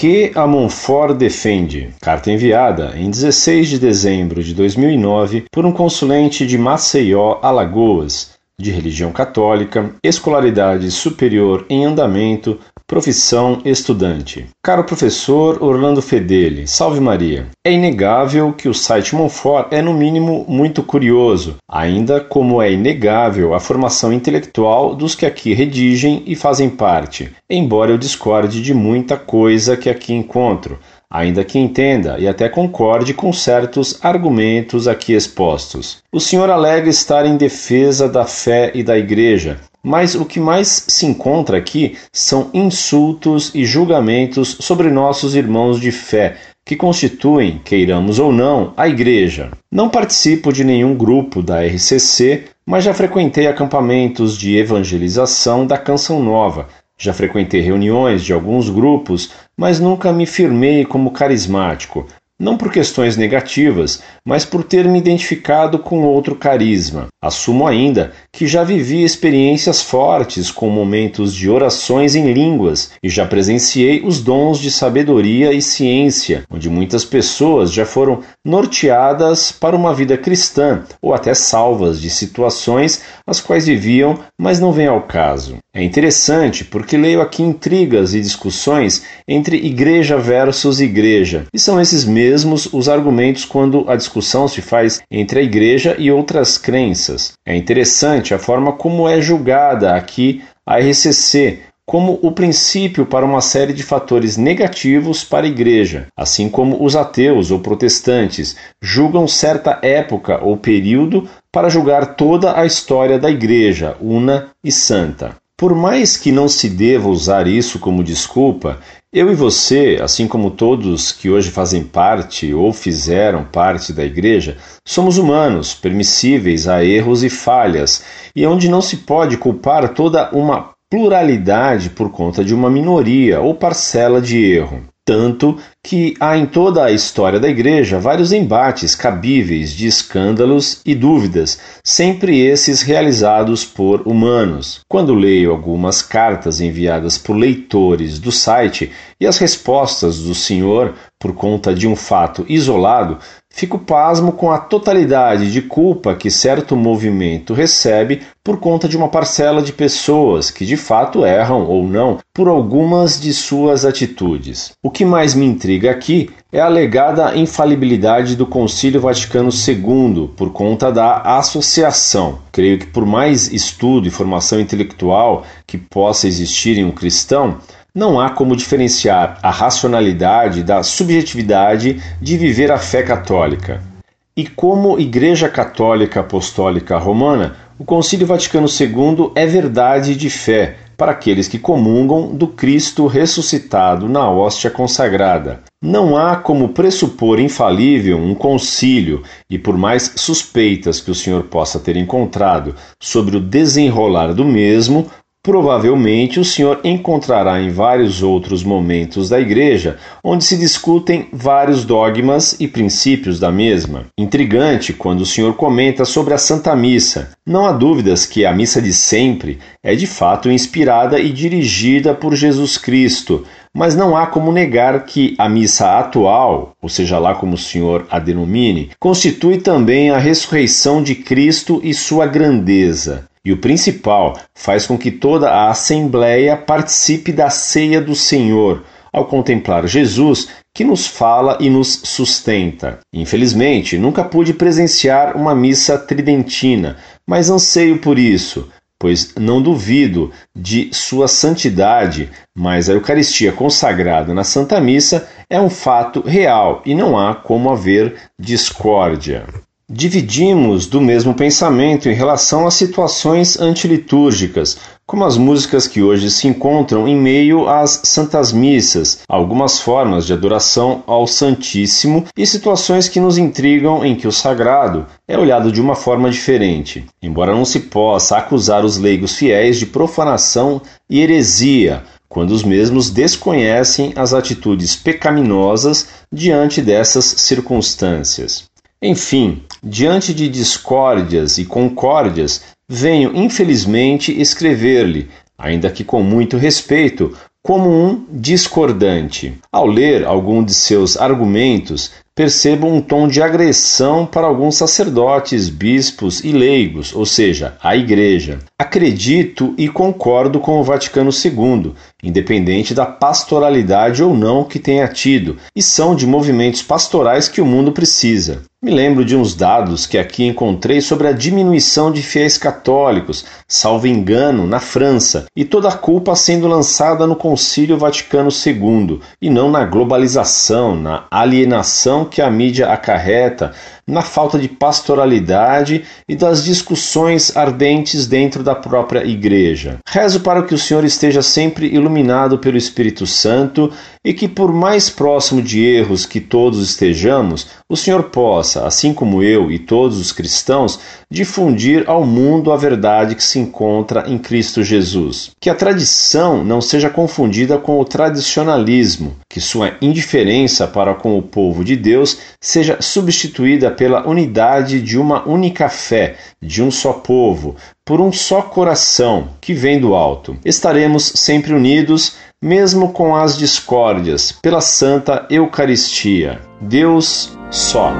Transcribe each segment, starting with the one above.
que a Monfort defende. Carta enviada em 16 de dezembro de 2009 por um consulente de Maceió, Alagoas, de religião católica, escolaridade superior em andamento, Profissão estudante. Caro professor Orlando Fedeli, salve Maria. É inegável que o site Monfort é no mínimo muito curioso, ainda como é inegável a formação intelectual dos que aqui redigem e fazem parte, embora eu discorde de muita coisa que aqui encontro, ainda que entenda e até concorde com certos argumentos aqui expostos. O senhor alega estar em defesa da fé e da Igreja, mas o que mais se encontra aqui são insultos e julgamentos sobre nossos irmãos de fé, que constituem, queiramos ou não, a Igreja. Não participo de nenhum grupo da RCC, mas já frequentei acampamentos de evangelização da Canção Nova. Já frequentei reuniões de alguns grupos, mas nunca me firmei como carismático não por questões negativas, mas por ter me identificado com outro carisma. Assumo ainda que já vivi experiências fortes com momentos de orações em línguas e já presenciei os dons de sabedoria e ciência, onde muitas pessoas já foram norteadas para uma vida cristã ou até salvas de situações as quais viviam, mas não vem ao caso. É interessante porque leio aqui intrigas e discussões entre igreja versus igreja, e são esses mesmos os argumentos quando a discussão se faz entre a igreja e outras crenças. É interessante a forma como é julgada aqui a RCC, como o princípio para uma série de fatores negativos para a igreja, assim como os ateus ou protestantes julgam certa época ou período para julgar toda a história da igreja, una e santa. Por mais que não se deva usar isso como desculpa, eu e você, assim como todos que hoje fazem parte ou fizeram parte da igreja, somos humanos, permissíveis a erros e falhas, e onde não se pode culpar toda uma pluralidade por conta de uma minoria ou parcela de erro tanto que há em toda a história da Igreja vários embates cabíveis de escândalos e dúvidas, sempre esses realizados por humanos. Quando leio algumas cartas enviadas por leitores do site e as respostas do senhor por conta de um fato isolado, Fico pasmo com a totalidade de culpa que certo movimento recebe por conta de uma parcela de pessoas que de fato erram ou não por algumas de suas atitudes. O que mais me intriga aqui é a alegada infalibilidade do Concílio Vaticano II por conta da associação. Creio que por mais estudo e formação intelectual que possa existir em um cristão, não há como diferenciar a racionalidade da subjetividade de viver a fé católica. E como Igreja Católica Apostólica Romana, o Concílio Vaticano II é verdade de fé para aqueles que comungam do Cristo ressuscitado na hóstia consagrada. Não há como pressupor infalível um concílio, e por mais suspeitas que o senhor possa ter encontrado sobre o desenrolar do mesmo, Provavelmente o senhor encontrará em vários outros momentos da igreja onde se discutem vários dogmas e princípios da mesma. Intrigante quando o senhor comenta sobre a Santa Missa. Não há dúvidas que a missa de sempre é de fato inspirada e dirigida por Jesus Cristo, mas não há como negar que a missa atual, ou seja lá como o senhor a denomine, constitui também a ressurreição de Cristo e sua grandeza. E o principal, faz com que toda a Assembleia participe da ceia do Senhor, ao contemplar Jesus que nos fala e nos sustenta. Infelizmente, nunca pude presenciar uma missa tridentina, mas anseio por isso, pois não duvido de sua santidade, mas a Eucaristia consagrada na Santa Missa é um fato real e não há como haver discórdia. Dividimos do mesmo pensamento em relação às situações antilitúrgicas, como as músicas que hoje se encontram em meio às santas missas, algumas formas de adoração ao Santíssimo e situações que nos intrigam em que o sagrado é olhado de uma forma diferente. Embora não se possa acusar os leigos fiéis de profanação e heresia, quando os mesmos desconhecem as atitudes pecaminosas diante dessas circunstâncias. Enfim, diante de discórdias e concórdias, venho infelizmente escrever-lhe, ainda que com muito respeito, como um discordante. Ao ler algum de seus argumentos, percebo um tom de agressão para alguns sacerdotes, bispos e leigos, ou seja, a Igreja. Acredito e concordo com o Vaticano II, independente da pastoralidade ou não que tenha tido, e são de movimentos pastorais que o mundo precisa. Me lembro de uns dados que aqui encontrei sobre a diminuição de fiéis católicos, salvo engano, na França, e toda a culpa sendo lançada no Concílio Vaticano II, e não na globalização, na alienação que a mídia acarreta, na falta de pastoralidade e das discussões ardentes dentro da própria igreja. Rezo para que o Senhor esteja sempre iluminado pelo Espírito Santo e que, por mais próximo de erros que todos estejamos, o Senhor possa, assim como eu e todos os cristãos, difundir ao mundo a verdade que se encontra em Cristo Jesus. Que a tradição não seja confundida com o tradicionalismo, que sua indiferença para com o povo de Deus seja substituída pela unidade de uma única fé, de um só povo, por um só coração que vem do alto. Estaremos sempre unidos mesmo com as discórdias, pela Santa Eucaristia. Deus só.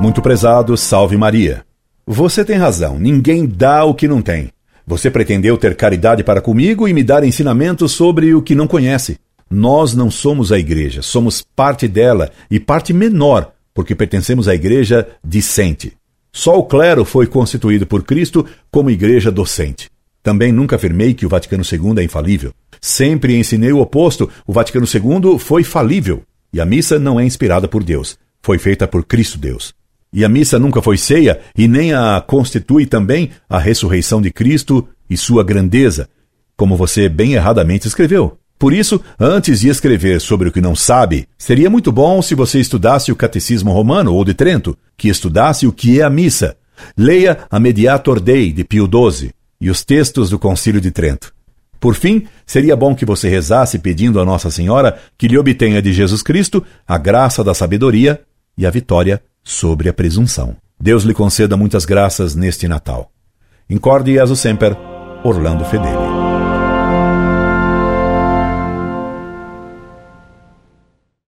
Muito prezado, salve Maria. Você tem razão, ninguém dá o que não tem. Você pretendeu ter caridade para comigo e me dar ensinamentos sobre o que não conhece. Nós não somos a igreja, somos parte dela e parte menor, porque pertencemos à igreja discente. Só o clero foi constituído por Cristo como igreja docente. Também nunca afirmei que o Vaticano II é infalível. Sempre ensinei o oposto. O Vaticano II foi falível. E a missa não é inspirada por Deus. Foi feita por Cristo Deus. E a missa nunca foi ceia e nem a constitui também a ressurreição de Cristo e sua grandeza, como você bem erradamente escreveu. Por isso, antes de escrever sobre o que não sabe, seria muito bom se você estudasse o Catecismo Romano ou de Trento, que estudasse o que é a missa. Leia a Mediator Dei de Pio XII e os textos do Concílio de Trento. Por fim, seria bom que você rezasse pedindo a Nossa Senhora que lhe obtenha de Jesus Cristo a graça da sabedoria e a vitória sobre a presunção. Deus lhe conceda muitas graças neste Natal. Incorde Jesus Semper, Orlando Fedeli.